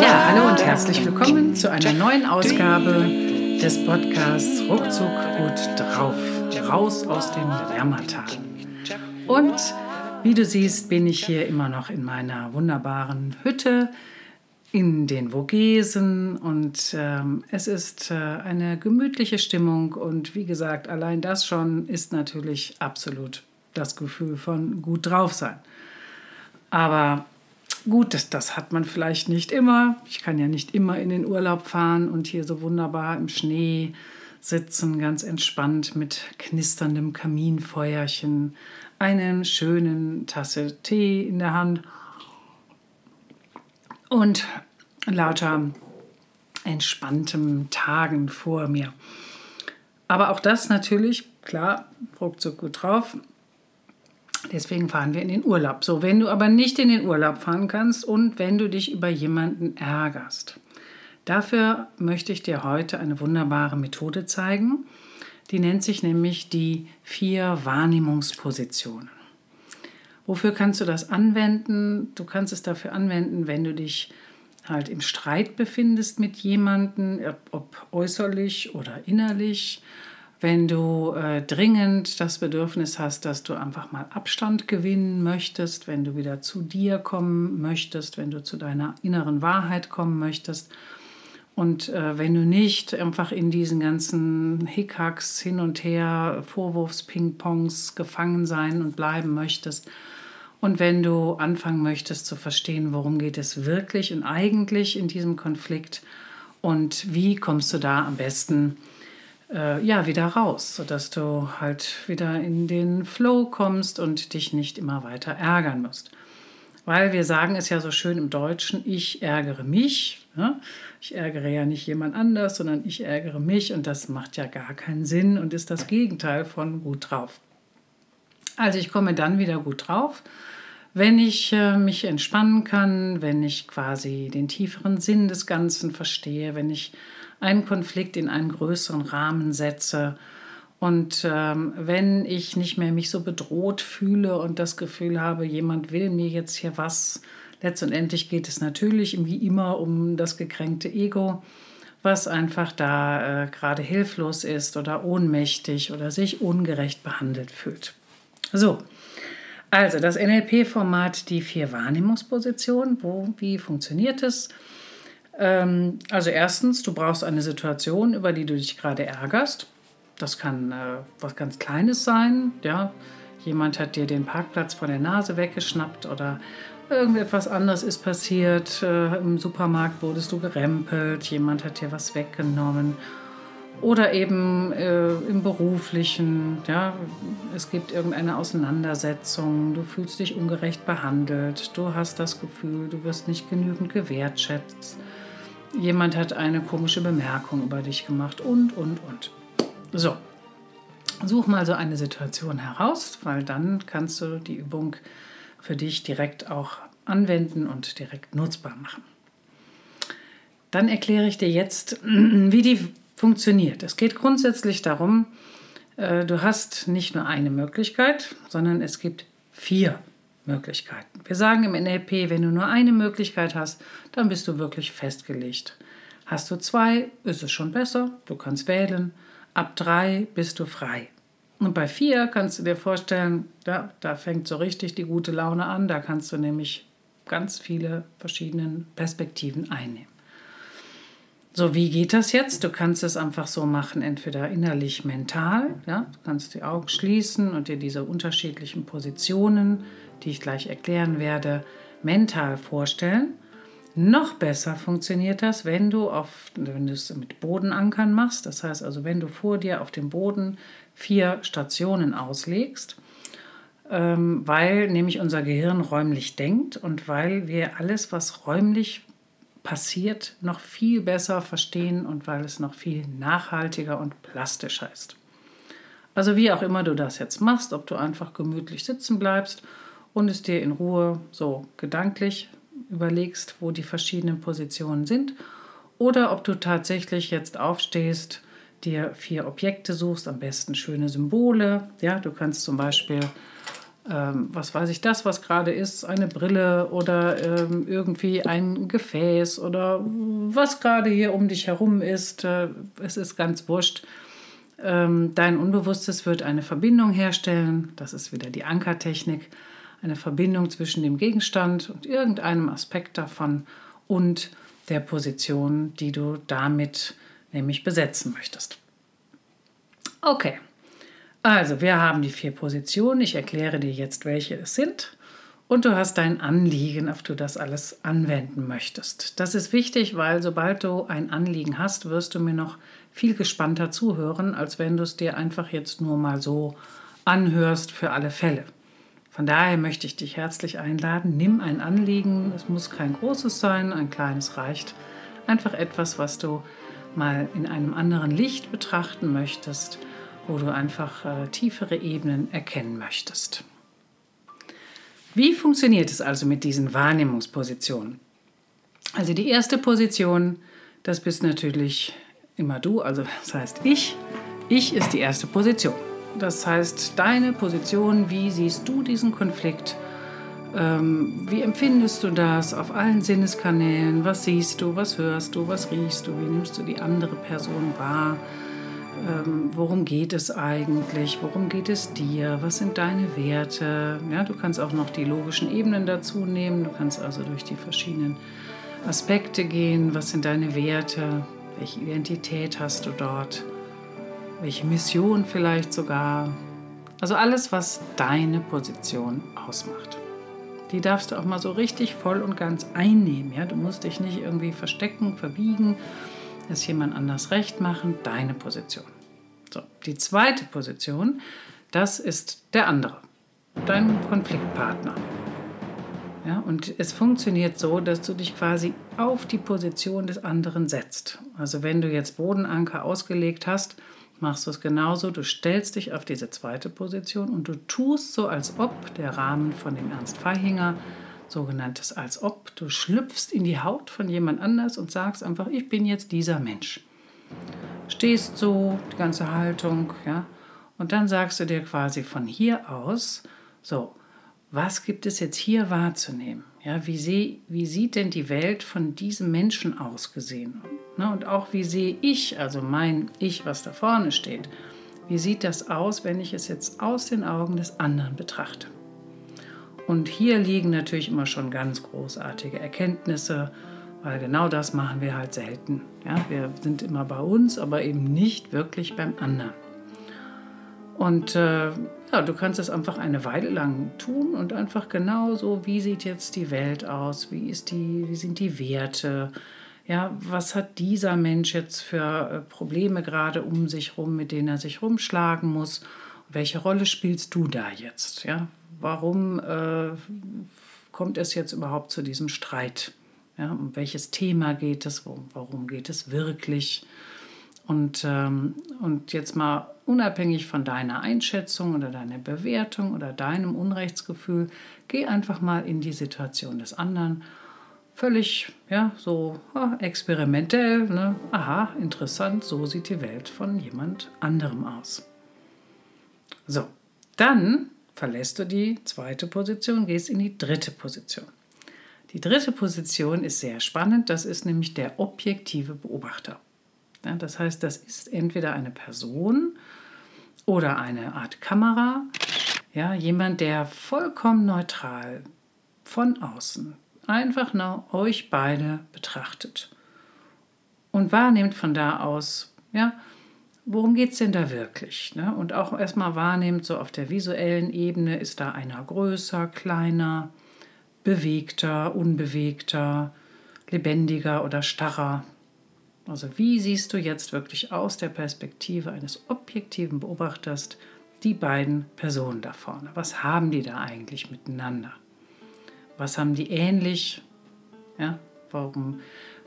Ja, hallo und herzlich willkommen zu einer neuen Ausgabe des Podcasts Ruckzuck gut drauf. Raus aus dem Lärmertal. Und wie du siehst, bin ich hier immer noch in meiner wunderbaren Hütte in den Vogesen und ähm, es ist äh, eine gemütliche Stimmung und wie gesagt, allein das schon ist natürlich absolut das Gefühl von gut drauf sein. Aber gut, das, das hat man vielleicht nicht immer. Ich kann ja nicht immer in den Urlaub fahren und hier so wunderbar im Schnee sitzen, ganz entspannt mit knisterndem Kaminfeuerchen, einen schönen Tasse Tee in der Hand und lauter entspanntem Tagen vor mir. Aber auch das natürlich, klar, ruckzuck gut drauf. Deswegen fahren wir in den Urlaub. So, wenn du aber nicht in den Urlaub fahren kannst und wenn du dich über jemanden ärgerst, dafür möchte ich dir heute eine wunderbare Methode zeigen. Die nennt sich nämlich die vier Wahrnehmungspositionen. Wofür kannst du das anwenden? Du kannst es dafür anwenden, wenn du dich halt im Streit befindest mit jemandem, ob äußerlich oder innerlich, wenn du äh, dringend das Bedürfnis hast, dass du einfach mal Abstand gewinnen möchtest, wenn du wieder zu dir kommen möchtest, wenn du zu deiner inneren Wahrheit kommen möchtest. Und äh, wenn du nicht einfach in diesen ganzen Hickhacks hin und her, Vorwurfspingpongs gefangen sein und bleiben möchtest, und wenn du anfangen möchtest zu verstehen, worum geht es wirklich und eigentlich in diesem Konflikt und wie kommst du da am besten äh, ja, wieder raus, sodass du halt wieder in den Flow kommst und dich nicht immer weiter ärgern musst. Weil wir sagen es ja so schön im Deutschen, ich ärgere mich. Ne? Ich ärgere ja nicht jemand anders, sondern ich ärgere mich und das macht ja gar keinen Sinn und ist das Gegenteil von gut drauf. Also ich komme dann wieder gut drauf, wenn ich äh, mich entspannen kann, wenn ich quasi den tieferen Sinn des Ganzen verstehe, wenn ich einen Konflikt in einen größeren Rahmen setze und ähm, wenn ich nicht mehr mich so bedroht fühle und das Gefühl habe, jemand will mir jetzt hier was, letztendlich geht es natürlich wie immer um das gekränkte Ego, was einfach da äh, gerade hilflos ist oder ohnmächtig oder sich ungerecht behandelt fühlt. So, also das NLP-Format, die vier Wahrnehmungspositionen, wo, wie funktioniert es? Ähm, also erstens, du brauchst eine Situation, über die du dich gerade ärgerst. Das kann äh, was ganz Kleines sein, ja. Jemand hat dir den Parkplatz vor der Nase weggeschnappt oder irgendetwas anderes ist passiert. Äh, Im Supermarkt wurdest du gerempelt, jemand hat dir was weggenommen oder eben äh, im beruflichen, ja, es gibt irgendeine Auseinandersetzung, du fühlst dich ungerecht behandelt, du hast das Gefühl, du wirst nicht genügend gewertschätzt, jemand hat eine komische Bemerkung über dich gemacht und, und, und. So, such mal so eine Situation heraus, weil dann kannst du die Übung für dich direkt auch anwenden und direkt nutzbar machen. Dann erkläre ich dir jetzt, wie die funktioniert. Es geht grundsätzlich darum, äh, du hast nicht nur eine Möglichkeit, sondern es gibt vier Möglichkeiten. Wir sagen im NLP, wenn du nur eine Möglichkeit hast, dann bist du wirklich festgelegt. Hast du zwei, ist es schon besser, du kannst wählen. Ab drei bist du frei. Und bei vier kannst du dir vorstellen, ja, da fängt so richtig die gute Laune an, da kannst du nämlich ganz viele verschiedene Perspektiven einnehmen. So, wie geht das jetzt? Du kannst es einfach so machen, entweder innerlich, mental. Ja? Du kannst die Augen schließen und dir diese unterschiedlichen Positionen, die ich gleich erklären werde, mental vorstellen. Noch besser funktioniert das, wenn du, auf, wenn du es mit Bodenankern machst. Das heißt also, wenn du vor dir auf dem Boden vier Stationen auslegst, ähm, weil nämlich unser Gehirn räumlich denkt und weil wir alles, was räumlich passiert, noch viel besser verstehen und weil es noch viel nachhaltiger und plastischer ist. Also wie auch immer du das jetzt machst, ob du einfach gemütlich sitzen bleibst und es dir in Ruhe so gedanklich überlegst, wo die verschiedenen Positionen sind, oder ob du tatsächlich jetzt aufstehst, dir vier Objekte suchst, am besten schöne Symbole. Ja, du kannst zum Beispiel, ähm, was weiß ich, das, was gerade ist, eine Brille oder ähm, irgendwie ein Gefäß oder was gerade hier um dich herum ist. Äh, es ist ganz wurscht. Ähm, dein Unbewusstes wird eine Verbindung herstellen. Das ist wieder die Ankertechnik. Eine Verbindung zwischen dem Gegenstand und irgendeinem Aspekt davon und der Position, die du damit nämlich besetzen möchtest. Okay, also wir haben die vier Positionen. Ich erkläre dir jetzt, welche es sind. Und du hast dein Anliegen, auf du das alles anwenden möchtest. Das ist wichtig, weil sobald du ein Anliegen hast, wirst du mir noch viel gespannter zuhören, als wenn du es dir einfach jetzt nur mal so anhörst für alle Fälle. Von daher möchte ich dich herzlich einladen, nimm ein Anliegen, es muss kein großes sein, ein kleines reicht, einfach etwas, was du mal in einem anderen Licht betrachten möchtest, wo du einfach äh, tiefere Ebenen erkennen möchtest. Wie funktioniert es also mit diesen Wahrnehmungspositionen? Also die erste Position, das bist natürlich immer du, also das heißt ich. Ich ist die erste Position. Das heißt, deine Position, wie siehst du diesen Konflikt? Ähm, wie empfindest du das auf allen Sinneskanälen? Was siehst du, was hörst du, was riechst du, wie nimmst du die andere Person wahr? Ähm, worum geht es eigentlich? Worum geht es dir? Was sind deine Werte? Ja, du kannst auch noch die logischen Ebenen dazu nehmen. Du kannst also durch die verschiedenen Aspekte gehen. Was sind deine Werte? Welche Identität hast du dort? welche Mission vielleicht sogar. Also alles, was deine Position ausmacht. Die darfst du auch mal so richtig voll und ganz einnehmen. Ja? Du musst dich nicht irgendwie verstecken, verbiegen, es jemand anders recht machen. Deine Position. So, die zweite Position, das ist der andere, dein Konfliktpartner. Ja, und es funktioniert so, dass du dich quasi auf die Position des anderen setzt. Also wenn du jetzt Bodenanker ausgelegt hast, machst du es genauso. Du stellst dich auf diese zweite Position und du tust so, als ob der Rahmen von dem Ernst Feihinger, sogenanntes als ob, du schlüpfst in die Haut von jemand anders und sagst einfach, ich bin jetzt dieser Mensch. Stehst so, die ganze Haltung, ja, und dann sagst du dir quasi von hier aus, so, was gibt es jetzt hier wahrzunehmen? Ja, wie, seh, wie sieht denn die Welt von diesem Menschen aus gesehen? Ne, und auch wie sehe ich, also mein Ich, was da vorne steht, wie sieht das aus, wenn ich es jetzt aus den Augen des anderen betrachte? Und hier liegen natürlich immer schon ganz großartige Erkenntnisse, weil genau das machen wir halt selten. Ja, wir sind immer bei uns, aber eben nicht wirklich beim anderen. Und äh, ja, du kannst es einfach eine Weile lang tun und einfach genau so, wie sieht jetzt die Welt aus, wie, ist die, wie sind die Werte, ja, was hat dieser Mensch jetzt für äh, Probleme gerade um sich rum, mit denen er sich rumschlagen muss? Welche Rolle spielst du da jetzt? Ja, warum äh, kommt es jetzt überhaupt zu diesem Streit? Ja, um welches Thema geht es? Warum geht es wirklich? Und, ähm, und jetzt mal unabhängig von deiner Einschätzung oder deiner Bewertung oder deinem Unrechtsgefühl, geh einfach mal in die Situation des anderen völlig, ja, so ah, experimentell. Ne? Aha, interessant, so sieht die Welt von jemand anderem aus. So, dann verlässt du die zweite Position, gehst in die dritte Position. Die dritte Position ist sehr spannend, das ist nämlich der objektive Beobachter. Ja, das heißt, das ist entweder eine Person oder eine Art Kamera, ja, jemand, der vollkommen neutral von außen einfach nur euch beide betrachtet und wahrnehmt von da aus, ja, worum geht es denn da wirklich? Ne? Und auch erstmal wahrnehmt, so auf der visuellen Ebene, ist da einer größer, kleiner, bewegter, unbewegter, lebendiger oder starrer. Also wie siehst du jetzt wirklich aus der Perspektive eines objektiven Beobachters die beiden Personen da vorne? Was haben die da eigentlich miteinander? Was haben die ähnlich? Ja, warum,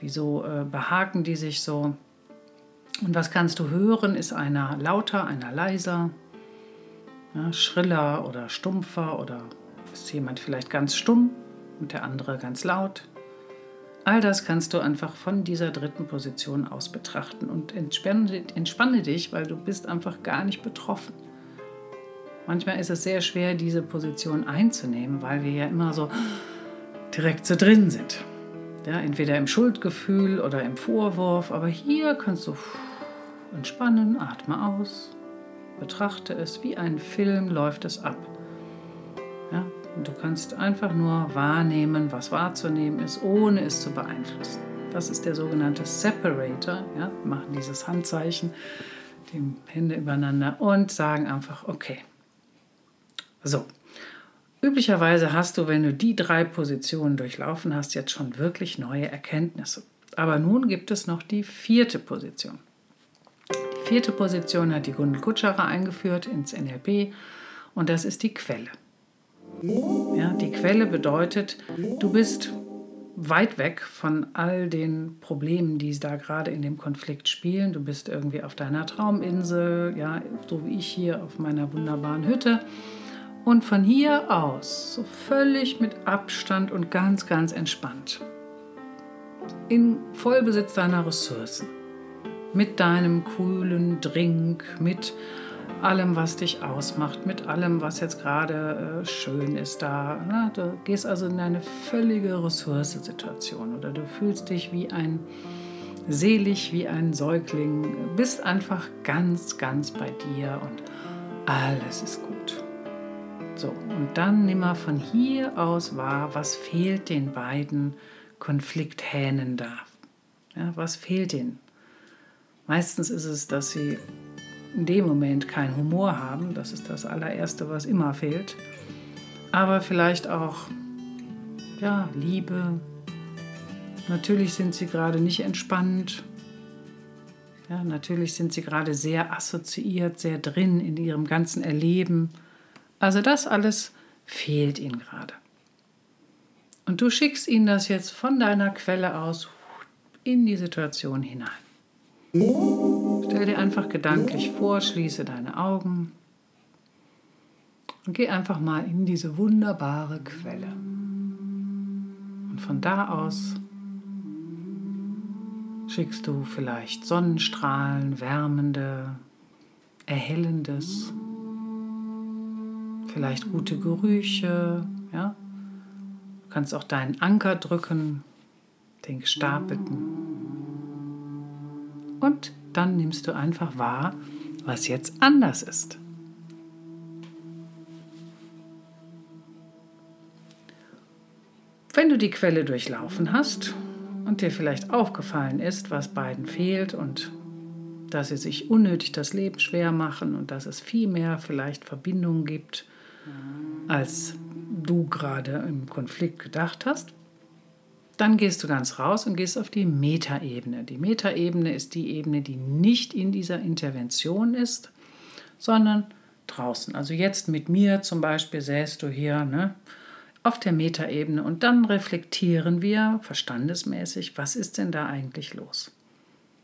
wieso äh, behaken die sich so? Und was kannst du hören? Ist einer lauter, einer leiser, ja, schriller oder stumpfer oder ist jemand vielleicht ganz stumm und der andere ganz laut? All das kannst du einfach von dieser dritten Position aus betrachten und entspanne, entspanne dich, weil du bist einfach gar nicht betroffen. Manchmal ist es sehr schwer, diese Position einzunehmen, weil wir ja immer so direkt so drin sind. Ja, entweder im Schuldgefühl oder im Vorwurf, aber hier kannst du entspannen, atme aus, betrachte es wie ein Film, läuft es ab. Ja, und du kannst einfach nur wahrnehmen, was wahrzunehmen ist, ohne es zu beeinflussen. Das ist der sogenannte Separator. Ja, wir machen dieses Handzeichen, die Hände übereinander und sagen einfach, okay. So, Üblicherweise hast du, wenn du die drei Positionen durchlaufen hast, jetzt schon wirklich neue Erkenntnisse. Aber nun gibt es noch die vierte Position. Die vierte Position hat die Gundel Kutscherer eingeführt ins NLP und das ist die Quelle. Ja, die Quelle bedeutet, du bist weit weg von all den Problemen, die da gerade in dem Konflikt spielen. Du bist irgendwie auf deiner Trauminsel, ja, so wie ich hier auf meiner wunderbaren Hütte und von hier aus, so völlig mit Abstand und ganz, ganz entspannt, in Vollbesitz deiner Ressourcen, mit deinem coolen Drink, mit allem, was dich ausmacht, mit allem, was jetzt gerade äh, schön ist da. Na, du gehst also in eine völlige Ressourcensituation oder du fühlst dich wie ein selig, wie ein Säugling, bist einfach ganz, ganz bei dir und alles ist gut. So, und dann nimm mal von hier aus wahr, was fehlt den beiden Konflikthähnen da. Ja, was fehlt ihnen? Meistens ist es, dass sie in dem Moment keinen Humor haben. Das ist das allererste, was immer fehlt. Aber vielleicht auch ja, Liebe. Natürlich sind sie gerade nicht entspannt. Ja, natürlich sind sie gerade sehr assoziiert, sehr drin in ihrem ganzen Erleben. Also das alles fehlt ihnen gerade. Und du schickst ihnen das jetzt von deiner Quelle aus in die Situation hinein. Stell dir einfach gedanklich vor, schließe deine Augen und geh einfach mal in diese wunderbare Quelle. Und von da aus schickst du vielleicht Sonnenstrahlen, wärmende, erhellendes vielleicht gute Gerüche, ja. Du kannst auch deinen Anker drücken, den gestapelten. Und dann nimmst du einfach wahr, was jetzt anders ist. Wenn du die Quelle durchlaufen hast und dir vielleicht aufgefallen ist, was beiden fehlt und dass sie sich unnötig das Leben schwer machen und dass es viel mehr vielleicht Verbindungen gibt als du gerade im Konflikt gedacht hast. Dann gehst du ganz raus und gehst auf die Metaebene. Die Metaebene ist die Ebene, die nicht in dieser Intervention ist, sondern draußen. Also jetzt mit mir zum Beispiel säst du hier ne, auf der Metaebene und dann reflektieren wir verstandesmäßig, was ist denn da eigentlich los?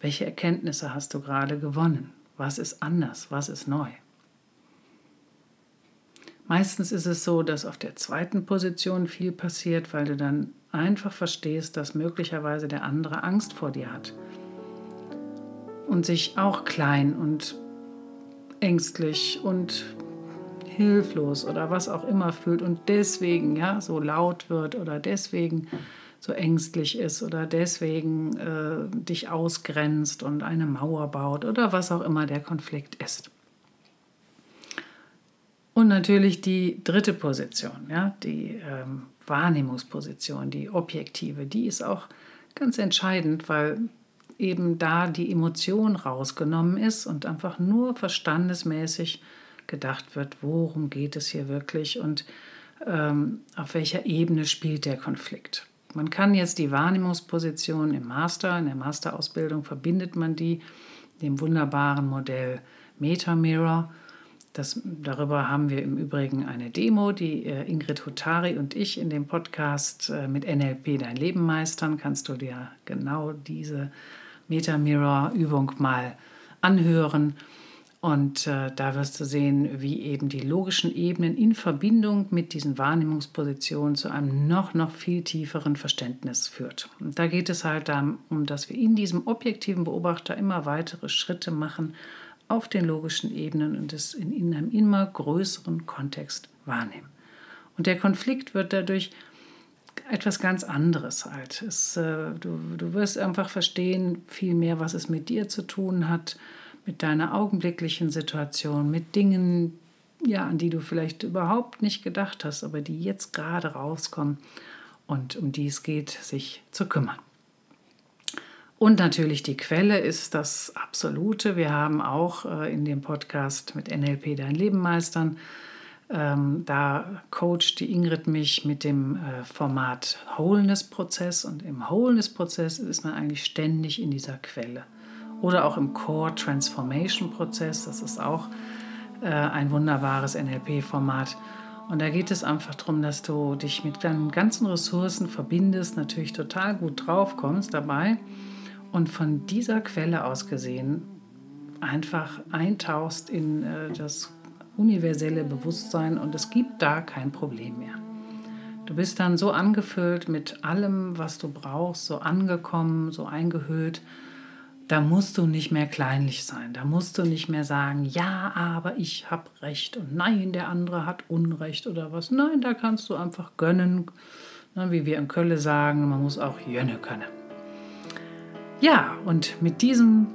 Welche Erkenntnisse hast du gerade gewonnen? Was ist anders? Was ist neu? Meistens ist es so, dass auf der zweiten Position viel passiert, weil du dann einfach verstehst, dass möglicherweise der andere Angst vor dir hat und sich auch klein und ängstlich und hilflos oder was auch immer fühlt und deswegen ja so laut wird oder deswegen so ängstlich ist oder deswegen äh, dich ausgrenzt und eine Mauer baut oder was auch immer der Konflikt ist. Und natürlich die dritte Position, ja, die ähm, Wahrnehmungsposition, die objektive, die ist auch ganz entscheidend, weil eben da die Emotion rausgenommen ist und einfach nur verstandesmäßig gedacht wird, worum geht es hier wirklich und ähm, auf welcher Ebene spielt der Konflikt. Man kann jetzt die Wahrnehmungsposition im Master, in der Masterausbildung verbindet man die dem wunderbaren Modell Meta Mirror das, darüber haben wir im Übrigen eine Demo, die äh, Ingrid Hutari und ich in dem Podcast äh, mit NLP Dein Leben meistern. Kannst du dir genau diese Meta-Mirror-Übung mal anhören. Und äh, da wirst du sehen, wie eben die logischen Ebenen in Verbindung mit diesen Wahrnehmungspositionen zu einem noch, noch viel tieferen Verständnis führt. Und da geht es halt darum, dass wir in diesem objektiven Beobachter immer weitere Schritte machen auf den logischen Ebenen und es in, in einem immer größeren Kontext wahrnehmen. Und der Konflikt wird dadurch etwas ganz anderes halt. Es, äh, du, du wirst einfach verstehen viel mehr, was es mit dir zu tun hat mit deiner augenblicklichen Situation, mit Dingen, ja, an die du vielleicht überhaupt nicht gedacht hast, aber die jetzt gerade rauskommen und um die es geht, sich zu kümmern. Und natürlich die Quelle ist das Absolute. Wir haben auch äh, in dem Podcast mit NLP Dein Leben meistern, ähm, da coacht die Ingrid mich mit dem äh, Format Wholeness-Prozess und im Wholeness-Prozess ist man eigentlich ständig in dieser Quelle oder auch im Core Transformation Prozess. Das ist auch äh, ein wunderbares NLP-Format. Und da geht es einfach darum, dass du dich mit deinen ganzen Ressourcen verbindest, natürlich total gut drauf kommst dabei und von dieser Quelle aus gesehen einfach eintauchst in äh, das universelle Bewusstsein und es gibt da kein Problem mehr. Du bist dann so angefüllt mit allem, was du brauchst, so angekommen, so eingehüllt da musst du nicht mehr kleinlich sein. Da musst du nicht mehr sagen, ja, aber ich habe Recht und nein, der andere hat Unrecht oder was. Nein, da kannst du einfach gönnen, ne, wie wir in Köln sagen, man muss auch jönne können. Ja, und mit diesem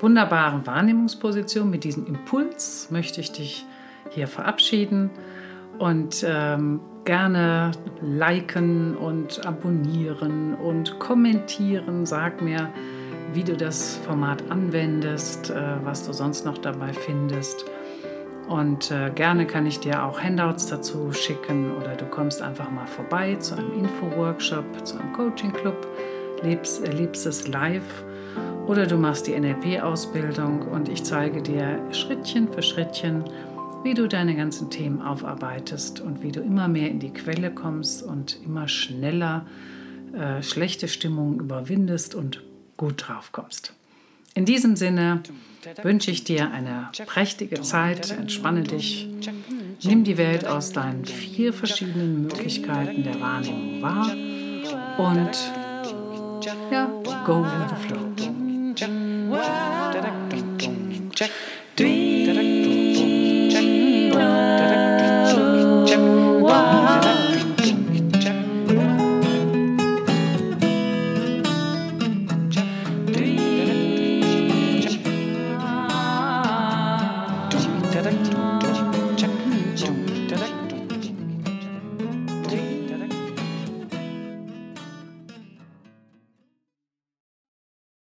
wunderbaren Wahrnehmungsposition, mit diesem Impuls möchte ich dich hier verabschieden und ähm, gerne liken und abonnieren und kommentieren. Sag mir, wie du das Format anwendest, äh, was du sonst noch dabei findest. Und äh, gerne kann ich dir auch Handouts dazu schicken oder du kommst einfach mal vorbei zu einem Info-Workshop, zu einem Coaching-Club, lebst, erlebst es live oder du machst die NLP-Ausbildung und ich zeige dir Schrittchen für Schrittchen, wie du deine ganzen Themen aufarbeitest und wie du immer mehr in die Quelle kommst und immer schneller äh, schlechte Stimmungen überwindest und gut drauf kommst. In diesem Sinne wünsche ich dir eine prächtige Zeit, entspanne dich, nimm die Welt aus deinen vier verschiedenen Möglichkeiten der Wahrnehmung wahr und ja, go with the flow.